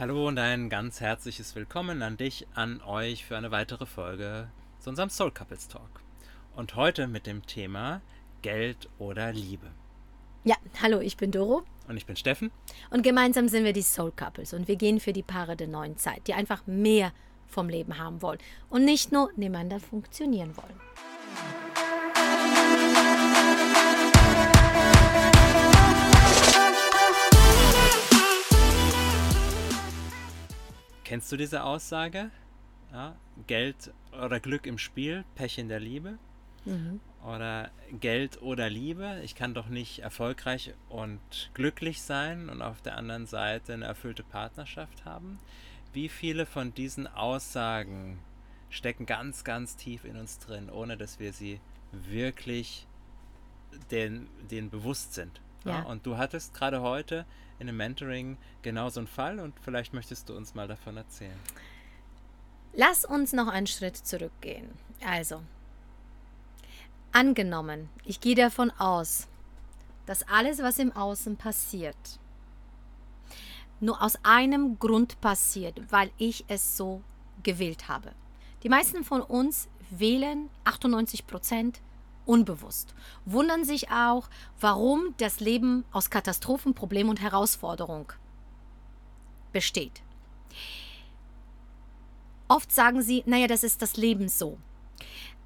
Hallo und ein ganz herzliches Willkommen an dich, an euch für eine weitere Folge zu unserem Soul Couples Talk. Und heute mit dem Thema Geld oder Liebe. Ja, hallo, ich bin Doro. Und ich bin Steffen. Und gemeinsam sind wir die Soul Couples und wir gehen für die Paare der neuen Zeit, die einfach mehr vom Leben haben wollen und nicht nur nebeneinander funktionieren wollen. Kennst du diese Aussage? Ja, Geld oder Glück im Spiel, Pech in der Liebe? Mhm. Oder Geld oder Liebe? Ich kann doch nicht erfolgreich und glücklich sein und auf der anderen Seite eine erfüllte Partnerschaft haben. Wie viele von diesen Aussagen stecken ganz, ganz tief in uns drin, ohne dass wir sie wirklich den, den bewusst sind? Ja. ja. Und du hattest gerade heute in einem Mentoring genau so einen Fall und vielleicht möchtest du uns mal davon erzählen. Lass uns noch einen Schritt zurückgehen. Also, angenommen, ich gehe davon aus, dass alles, was im Außen passiert, nur aus einem Grund passiert, weil ich es so gewählt habe. Die meisten von uns wählen 98 Prozent unbewusst, wundern sich auch, warum das Leben aus Katastrophen, Problemen und Herausforderungen besteht. Oft sagen sie, naja, das ist das Leben so.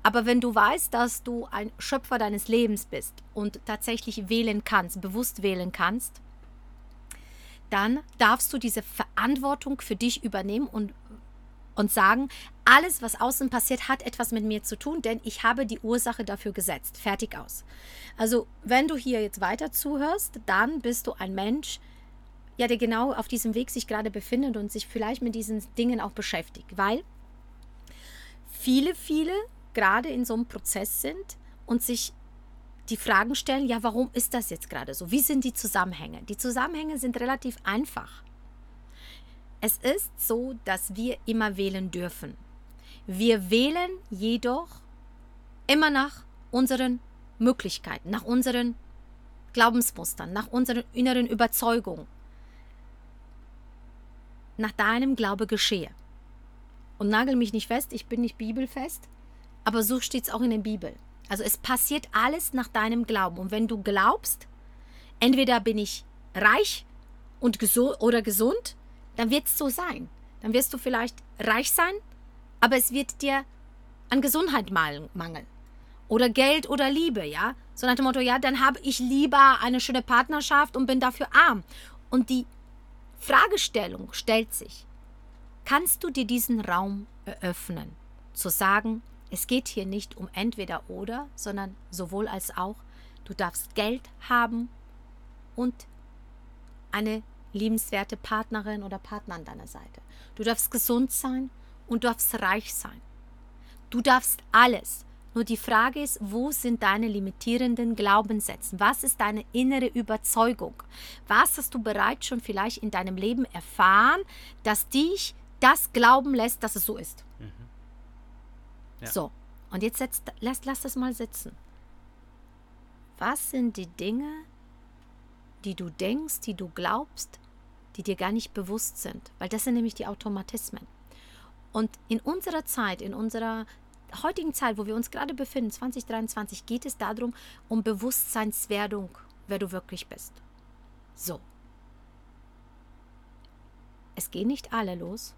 Aber wenn du weißt, dass du ein Schöpfer deines Lebens bist und tatsächlich wählen kannst, bewusst wählen kannst, dann darfst du diese Verantwortung für dich übernehmen und und sagen, alles, was außen passiert, hat etwas mit mir zu tun, denn ich habe die Ursache dafür gesetzt. Fertig aus. Also, wenn du hier jetzt weiter zuhörst, dann bist du ein Mensch, ja, der genau auf diesem Weg sich gerade befindet und sich vielleicht mit diesen Dingen auch beschäftigt, weil viele, viele gerade in so einem Prozess sind und sich die Fragen stellen, ja, warum ist das jetzt gerade so? Wie sind die Zusammenhänge? Die Zusammenhänge sind relativ einfach. Es ist so, dass wir immer wählen dürfen. Wir wählen jedoch immer nach unseren Möglichkeiten, nach unseren Glaubensmustern, nach unseren inneren Überzeugungen. Nach deinem Glaube geschehe. Und nagel mich nicht fest, ich bin nicht bibelfest, aber so steht es auch in der Bibel. Also es passiert alles nach deinem Glauben. Und wenn du glaubst, entweder bin ich reich und gesund oder gesund dann wird es so sein. Dann wirst du vielleicht reich sein, aber es wird dir an Gesundheit mangeln. Oder Geld oder Liebe, ja? So nach dem Motto, ja, dann habe ich lieber eine schöne Partnerschaft und bin dafür arm. Und die Fragestellung stellt sich, kannst du dir diesen Raum eröffnen, zu sagen, es geht hier nicht um entweder oder, sondern sowohl als auch, du darfst Geld haben und eine liebenswerte Partnerin oder Partner an deiner Seite. Du darfst gesund sein und du darfst reich sein. Du darfst alles. Nur die Frage ist, wo sind deine limitierenden Glaubenssätze? Was ist deine innere Überzeugung? Was hast du bereits schon vielleicht in deinem Leben erfahren, dass dich das glauben lässt, dass es so ist? Mhm. Ja. So, und jetzt setz, lass, lass das mal sitzen. Was sind die Dinge, die du denkst, die du glaubst, die dir gar nicht bewusst sind, weil das sind nämlich die Automatismen. Und in unserer Zeit, in unserer heutigen Zeit, wo wir uns gerade befinden, 2023, geht es darum, um Bewusstseinswerdung, wer du wirklich bist. So. Es gehen nicht alle los,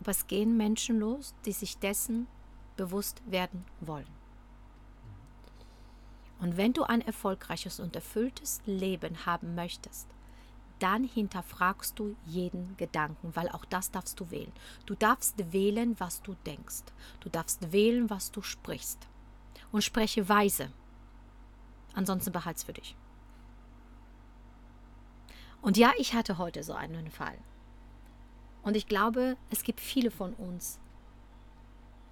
aber es gehen Menschen los, die sich dessen bewusst werden wollen. Und wenn du ein erfolgreiches und erfülltes Leben haben möchtest, dann hinterfragst du jeden Gedanken, weil auch das darfst du wählen. Du darfst wählen, was du denkst. Du darfst wählen, was du sprichst. Und spreche weise. Ansonsten behalt's für dich. Und ja, ich hatte heute so einen Fall. Und ich glaube, es gibt viele von uns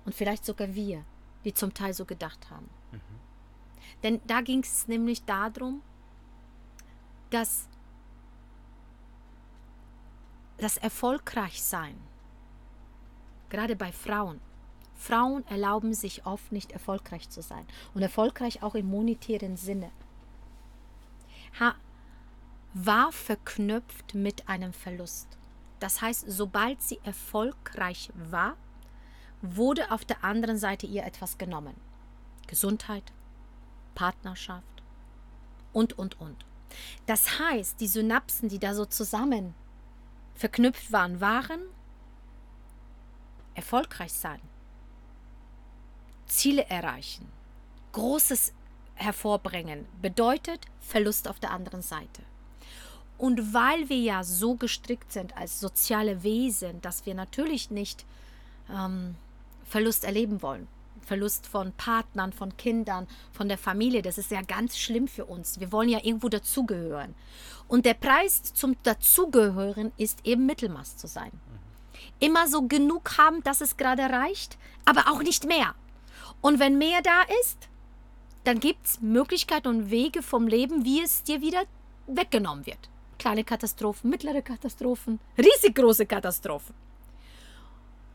und vielleicht sogar wir, die zum Teil so gedacht haben. Mhm. Denn da ging es nämlich darum, dass das Erfolgreichsein, gerade bei Frauen, Frauen erlauben sich oft nicht erfolgreich zu sein und erfolgreich auch im monetären Sinne, war verknüpft mit einem Verlust. Das heißt, sobald sie erfolgreich war, wurde auf der anderen Seite ihr etwas genommen. Gesundheit, Partnerschaft und, und, und. Das heißt, die Synapsen, die da so zusammen verknüpft waren, waren erfolgreich sein, Ziele erreichen, Großes hervorbringen, bedeutet Verlust auf der anderen Seite. Und weil wir ja so gestrickt sind als soziale Wesen, dass wir natürlich nicht ähm, Verlust erleben wollen, Verlust von Partnern, von Kindern, von der Familie, das ist ja ganz schlimm für uns. Wir wollen ja irgendwo dazugehören. Und der Preis zum Dazugehören ist eben Mittelmaß zu sein. Immer so genug haben, dass es gerade reicht, aber auch nicht mehr. Und wenn mehr da ist, dann gibt es Möglichkeiten und Wege vom Leben, wie es dir wieder weggenommen wird. Kleine Katastrophen, mittlere Katastrophen, riesig große Katastrophen.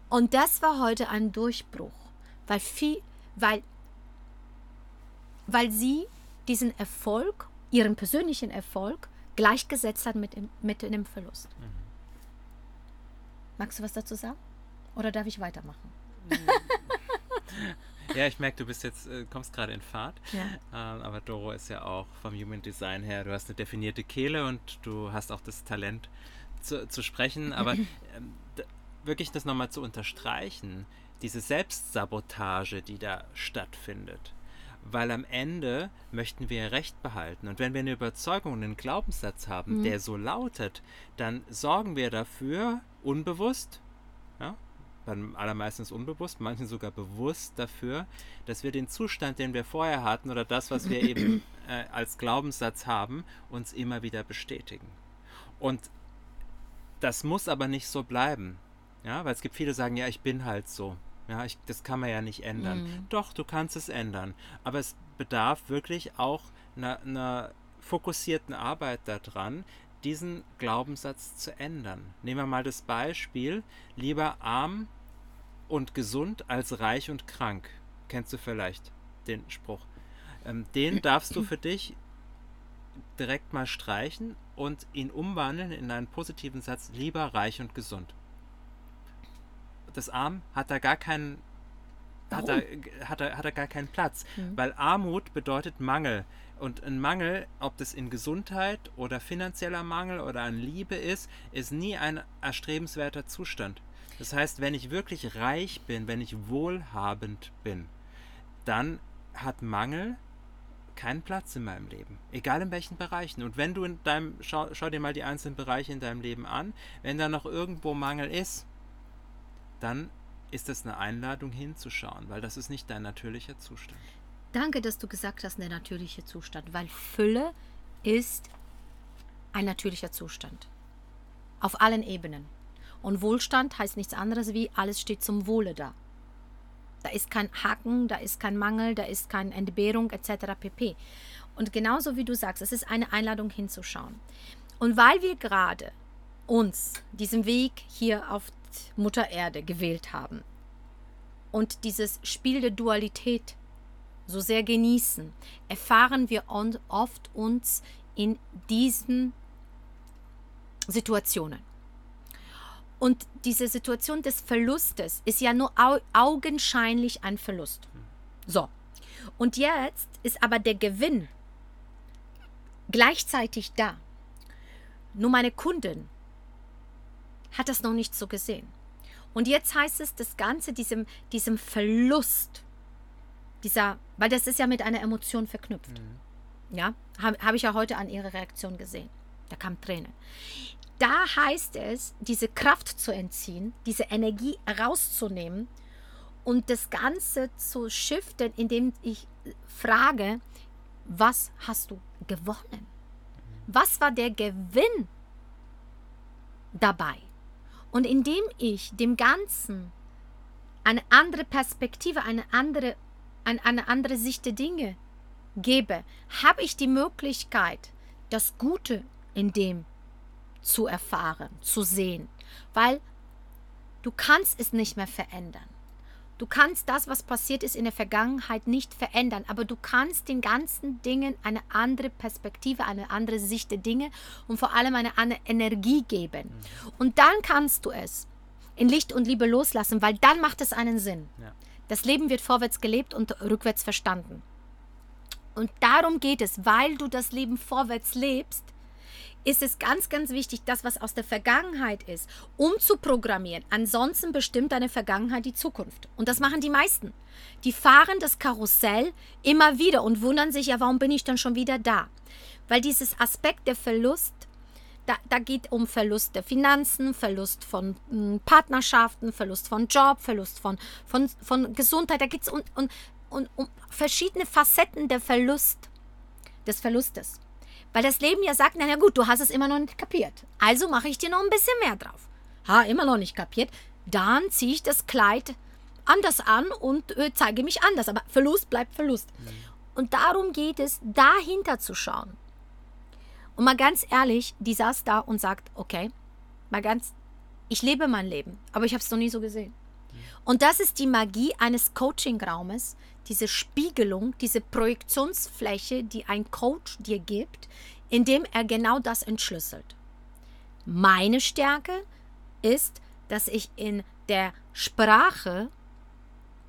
Und das war heute ein Durchbruch, weil, viel, weil, weil sie diesen Erfolg, ihren persönlichen Erfolg, gleichgesetzt hat mit, mit dem Verlust. Mhm. Magst du was dazu sagen? Oder darf ich weitermachen? Ja, ich merke, du bist jetzt, äh, kommst gerade in Fahrt. Ja. Ähm, aber Doro ist ja auch vom Human Design her, du hast eine definierte Kehle und du hast auch das Talent zu, zu sprechen. Aber ähm, wirklich das nochmal zu unterstreichen, diese Selbstsabotage, die da stattfindet. Weil am Ende möchten wir Recht behalten. Und wenn wir eine Überzeugung, einen Glaubenssatz haben, mhm. der so lautet, dann sorgen wir dafür, unbewusst, ja, beim allermeistens unbewusst, manchen sogar bewusst dafür, dass wir den Zustand, den wir vorher hatten oder das, was wir eben äh, als Glaubenssatz haben, uns immer wieder bestätigen. Und das muss aber nicht so bleiben. Ja, weil es gibt viele, die sagen, ja, ich bin halt so. Ja, ich, das kann man ja nicht ändern. Mhm. Doch, du kannst es ändern. Aber es bedarf wirklich auch einer, einer fokussierten Arbeit daran, diesen Glaubenssatz zu ändern. Nehmen wir mal das Beispiel, lieber arm und gesund als reich und krank. Kennst du vielleicht den Spruch? Ähm, den darfst du für dich direkt mal streichen und ihn umwandeln in einen positiven Satz, lieber reich und gesund. Das Arm hat da gar keinen hat er, hat, er, hat er gar keinen Platz, mhm. weil Armut bedeutet Mangel. Und ein Mangel, ob das in Gesundheit oder finanzieller Mangel oder an Liebe ist, ist nie ein erstrebenswerter Zustand. Das heißt, wenn ich wirklich reich bin, wenn ich wohlhabend bin, dann hat Mangel keinen Platz in meinem Leben. Egal in welchen Bereichen. Und wenn du in deinem, schau, schau dir mal die einzelnen Bereiche in deinem Leben an, wenn da noch irgendwo Mangel ist, dann ist das eine Einladung hinzuschauen, weil das ist nicht dein natürlicher Zustand. Danke, dass du gesagt hast, der natürliche Zustand, weil Fülle ist ein natürlicher Zustand. Auf allen Ebenen. Und Wohlstand heißt nichts anderes wie, alles steht zum Wohle da. Da ist kein Haken, da ist kein Mangel, da ist keine Entbehrung etc. pp. Und genauso wie du sagst, es ist eine Einladung hinzuschauen. Und weil wir gerade uns diesen Weg hier auf Mutter Erde gewählt haben und dieses Spiel der Dualität so sehr genießen, erfahren wir oft uns in diesen Situationen. Und diese Situation des Verlustes ist ja nur au augenscheinlich ein Verlust. So. Und jetzt ist aber der Gewinn gleichzeitig da. Nur meine Kundin hat das noch nicht so gesehen. Und jetzt heißt es, das Ganze, diesem, diesem Verlust, dieser, weil das ist ja mit einer Emotion verknüpft. Mhm. Ja, habe hab ich ja heute an ihrer Reaktion gesehen. Da kamen Tränen da heißt es, diese Kraft zu entziehen, diese Energie rauszunehmen und das Ganze zu shiften, indem ich frage, was hast du gewonnen? Was war der Gewinn dabei? Und indem ich dem Ganzen eine andere Perspektive, eine andere, eine, andere Sicht der Dinge gebe, habe ich die Möglichkeit, das Gute in dem zu erfahren, zu sehen, weil du kannst es nicht mehr verändern. Du kannst das, was passiert ist in der Vergangenheit, nicht verändern, aber du kannst den ganzen Dingen eine andere Perspektive, eine andere Sicht der Dinge und vor allem eine andere Energie geben. Mhm. Und dann kannst du es in Licht und Liebe loslassen, weil dann macht es einen Sinn. Ja. Das Leben wird vorwärts gelebt und rückwärts verstanden. Und darum geht es, weil du das Leben vorwärts lebst, ist es ganz, ganz wichtig, das, was aus der Vergangenheit ist, umzuprogrammieren. Ansonsten bestimmt deine Vergangenheit die Zukunft. Und das machen die meisten. Die fahren das Karussell immer wieder und wundern sich, ja, warum bin ich dann schon wieder da? Weil dieses Aspekt der Verlust, da, da geht um Verlust der Finanzen, Verlust von hm, Partnerschaften, Verlust von Job, Verlust von, von, von Gesundheit. Da geht es um, um, um, um verschiedene Facetten der Verlust, des Verlustes. Weil das Leben ja sagt, na gut, du hast es immer noch nicht kapiert. Also mache ich dir noch ein bisschen mehr drauf. Ha, immer noch nicht kapiert. Dann ziehe ich das Kleid anders an und äh, zeige mich anders. Aber Verlust bleibt Verlust. Mhm. Und darum geht es, dahinter zu schauen. Und mal ganz ehrlich, die saß da und sagt, okay, mal ganz, ich lebe mein Leben, aber ich habe es noch nie so gesehen. Mhm. Und das ist die Magie eines Coaching-Raumes, diese Spiegelung, diese Projektionsfläche, die ein Coach dir gibt, indem er genau das entschlüsselt. Meine Stärke ist, dass ich in der Sprache,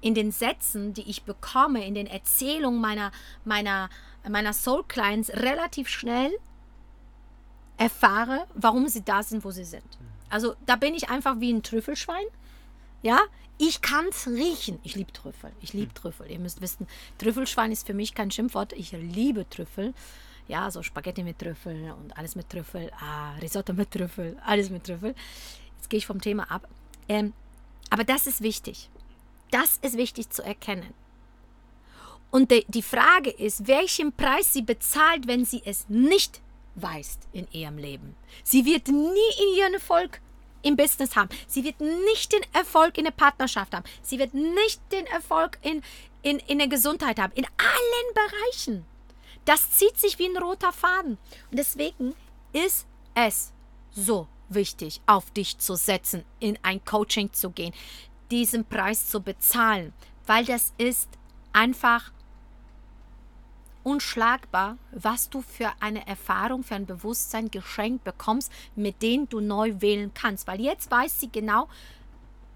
in den Sätzen, die ich bekomme, in den Erzählungen meiner, meiner, meiner Soul Clients relativ schnell erfahre, warum sie da sind, wo sie sind. Also da bin ich einfach wie ein Trüffelschwein. Ja, ich kann es riechen. Ich liebe Trüffel. Ich liebe hm. Trüffel. Ihr müsst wissen, Trüffelschwein ist für mich kein Schimpfwort. Ich liebe Trüffel. Ja, so Spaghetti mit Trüffel und alles mit Trüffel. Ah, Risotto mit Trüffel. Alles mit Trüffel. Jetzt gehe ich vom Thema ab. Ähm, aber das ist wichtig. Das ist wichtig zu erkennen. Und de, die Frage ist, welchen Preis sie bezahlt, wenn sie es nicht weiß in ihrem Leben. Sie wird nie in ihrem Erfolg im Business haben. Sie wird nicht den Erfolg in der Partnerschaft haben. Sie wird nicht den Erfolg in, in, in der Gesundheit haben. In allen Bereichen. Das zieht sich wie ein roter Faden. Und deswegen ist es so wichtig, auf dich zu setzen, in ein Coaching zu gehen, diesen Preis zu bezahlen, weil das ist einfach unschlagbar, was du für eine Erfahrung, für ein Bewusstsein geschenkt bekommst, mit dem du neu wählen kannst. Weil jetzt weiß sie genau,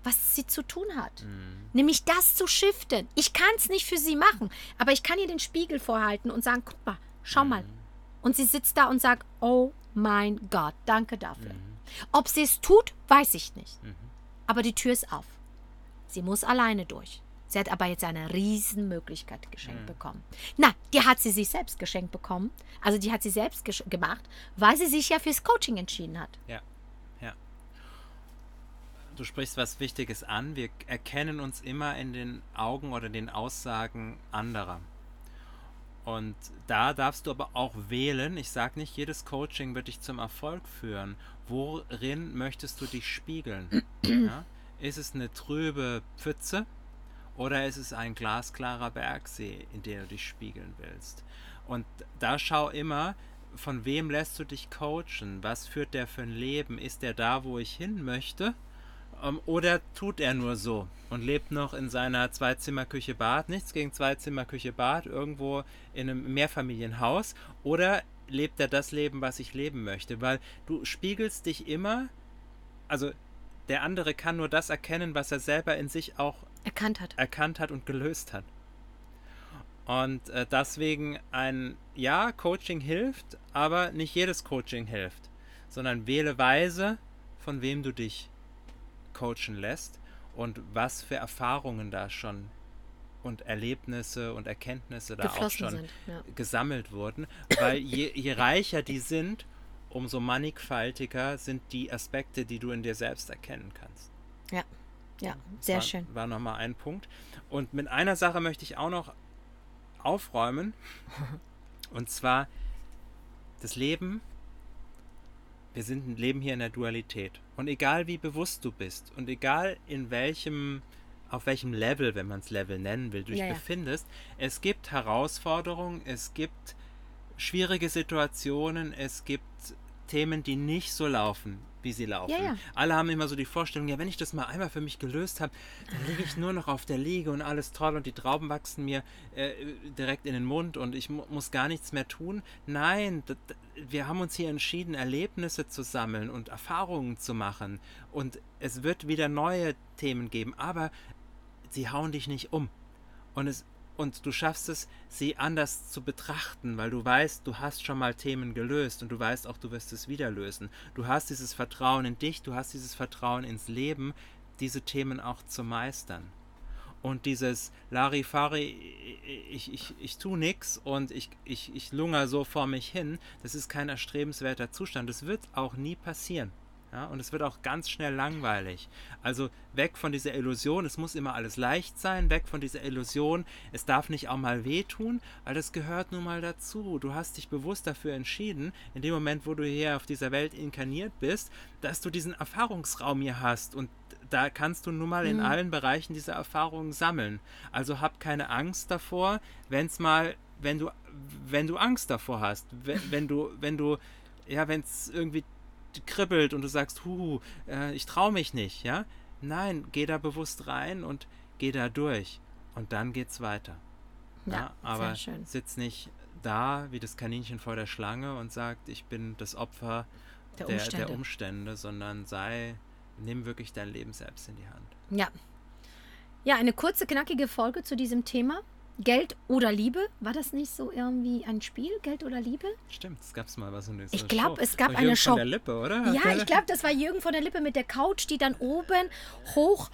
was sie zu tun hat. Mhm. Nämlich das zu shiften. Ich kann es nicht für sie machen, aber ich kann ihr den Spiegel vorhalten und sagen, guck mal, schau mhm. mal. Und sie sitzt da und sagt, oh mein Gott, danke dafür. Mhm. Ob sie es tut, weiß ich nicht. Mhm. Aber die Tür ist auf. Sie muss alleine durch. Sie hat aber jetzt eine Riesenmöglichkeit geschenkt mhm. bekommen. Na, die hat sie sich selbst geschenkt bekommen. Also die hat sie selbst gemacht, weil sie sich ja fürs Coaching entschieden hat. Ja, ja. Du sprichst was Wichtiges an. Wir erkennen uns immer in den Augen oder den Aussagen anderer. Und da darfst du aber auch wählen. Ich sage nicht, jedes Coaching wird dich zum Erfolg führen. Worin möchtest du dich spiegeln? ja? Ist es eine trübe Pfütze? Oder ist es ein glasklarer Bergsee, in dem du dich spiegeln willst? Und da schau immer, von wem lässt du dich coachen? Was führt der für ein Leben? Ist der da, wo ich hin möchte? Ähm, oder tut er nur so und lebt noch in seiner Zweizimmerküche Bad? Nichts gegen Zweizimmerküche Bad, irgendwo in einem Mehrfamilienhaus. Oder lebt er das Leben, was ich leben möchte? Weil du spiegelst dich immer, also der andere kann nur das erkennen, was er selber in sich auch erkannt hat, erkannt hat und gelöst hat. Und äh, deswegen ein ja, Coaching hilft, aber nicht jedes Coaching hilft, sondern wähle weise, von wem du dich coachen lässt und was für Erfahrungen da schon und Erlebnisse und Erkenntnisse da auch schon sind, ja. gesammelt wurden. Weil je, je reicher die sind, umso mannigfaltiger sind die Aspekte, die du in dir selbst erkennen kannst. Ja. Ja, sehr war, schön. War nochmal ein Punkt. Und mit einer Sache möchte ich auch noch aufräumen. und zwar das Leben. Wir sind leben hier in der Dualität. Und egal wie bewusst du bist und egal in welchem, auf welchem Level, wenn man es Level nennen will, du dich ja, befindest, ja. es gibt Herausforderungen, es gibt schwierige Situationen, es gibt Themen, die nicht so laufen, wie sie laufen. Ja, ja. Alle haben immer so die Vorstellung, ja, wenn ich das mal einmal für mich gelöst habe, dann liege ich nur noch auf der Liege und alles toll und die Trauben wachsen mir äh, direkt in den Mund und ich mu muss gar nichts mehr tun. Nein, wir haben uns hier entschieden, Erlebnisse zu sammeln und Erfahrungen zu machen und es wird wieder neue Themen geben, aber sie hauen dich nicht um. Und es und du schaffst es, sie anders zu betrachten, weil du weißt, du hast schon mal Themen gelöst und du weißt auch, du wirst es wieder lösen. Du hast dieses Vertrauen in dich, du hast dieses Vertrauen ins Leben, diese Themen auch zu meistern. Und dieses Larifari, ich, ich, ich tu nix und ich, ich, ich lunger so vor mich hin, das ist kein erstrebenswerter Zustand. Das wird auch nie passieren. Ja, und es wird auch ganz schnell langweilig. Also weg von dieser Illusion, es muss immer alles leicht sein, weg von dieser Illusion, es darf nicht auch mal wehtun, weil das gehört nun mal dazu. Du hast dich bewusst dafür entschieden, in dem Moment, wo du hier auf dieser Welt inkarniert bist, dass du diesen Erfahrungsraum hier hast und da kannst du nun mal in mhm. allen Bereichen diese Erfahrungen sammeln. Also hab keine Angst davor, wenn es mal, wenn du, wenn du Angst davor hast, wenn, wenn du, wenn du, ja, wenn es irgendwie kribbelt und du sagst, hu, äh, ich traue mich nicht, ja? Nein, geh da bewusst rein und geh da durch. Und dann geht's weiter. Ja, ja aber sitz nicht da wie das Kaninchen vor der Schlange und sagt, ich bin das Opfer der, der, Umstände. der Umstände, sondern sei, nimm wirklich dein Leben selbst in die Hand. Ja. Ja, eine kurze, knackige Folge zu diesem Thema. Geld oder Liebe? War das nicht so irgendwie ein Spiel? Geld oder Liebe? Stimmt, es gab mal was in dieser Ich glaube, es gab eine Show. Von der Lippe, oder? Ja, ich glaube, das war Jürgen von der Lippe mit der Couch, die dann oben hoch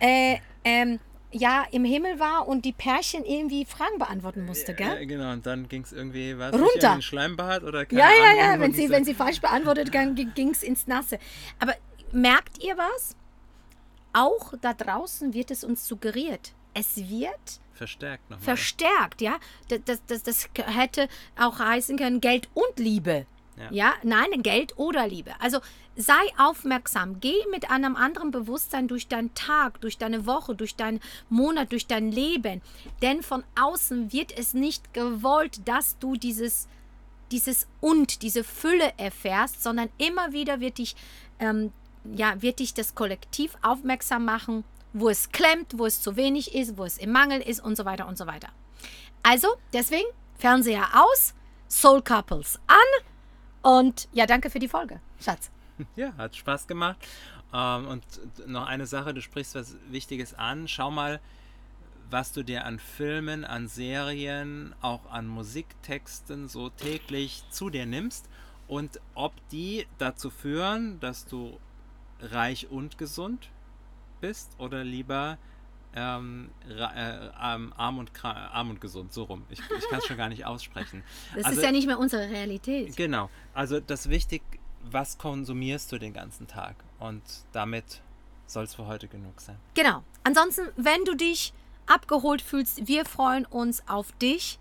äh, ähm, ja, im Himmel war und die Pärchen irgendwie Fragen beantworten musste, gell? Ja, genau, und dann ging es irgendwie, was Runter. In Schleimbad oder keine Ja, ja, ja, wenn sie, wenn sie falsch beantwortet, ging es ins Nasse. Aber merkt ihr was? Auch da draußen wird es uns suggeriert. Es wird Verstärkt nochmal. Verstärkt, ja. Das, das, das hätte auch heißen können Geld und Liebe. Ja. ja, nein, Geld oder Liebe. Also sei aufmerksam, geh mit einem anderen Bewusstsein durch deinen Tag, durch deine Woche, durch deinen Monat, durch dein Leben. Denn von außen wird es nicht gewollt, dass du dieses, dieses und, diese Fülle erfährst, sondern immer wieder wird dich, ähm, ja, wird dich das Kollektiv aufmerksam machen wo es klemmt, wo es zu wenig ist, wo es im Mangel ist und so weiter und so weiter. Also, deswegen Fernseher aus, Soul Couples an und ja, danke für die Folge, Schatz. Ja, hat Spaß gemacht. Ähm, und noch eine Sache, du sprichst was Wichtiges an. Schau mal, was du dir an Filmen, an Serien, auch an Musiktexten so täglich zu dir nimmst und ob die dazu führen, dass du reich und gesund bist oder lieber ähm, äh, ähm, arm, und arm und gesund, so rum. Ich, ich kann es schon gar nicht aussprechen. Das also, ist ja nicht mehr unsere Realität. Genau. Also das wichtig, was konsumierst du den ganzen Tag? Und damit soll es für heute genug sein. Genau. Ansonsten, wenn du dich abgeholt fühlst, wir freuen uns auf dich,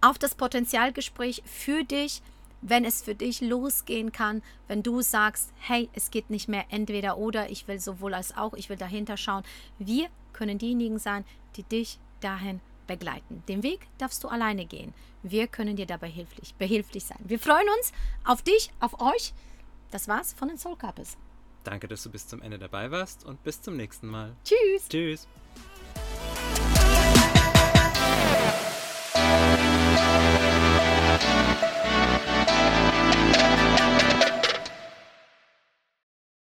auf das Potenzialgespräch für dich wenn es für dich losgehen kann, wenn du sagst, hey, es geht nicht mehr entweder oder, ich will sowohl als auch, ich will dahinter schauen. Wir können diejenigen sein, die dich dahin begleiten. Den Weg darfst du alleine gehen. Wir können dir dabei hilflich, behilflich sein. Wir freuen uns auf dich, auf euch. Das war's von den Soul Couples. Danke, dass du bis zum Ende dabei warst und bis zum nächsten Mal. Tschüss. Tschüss.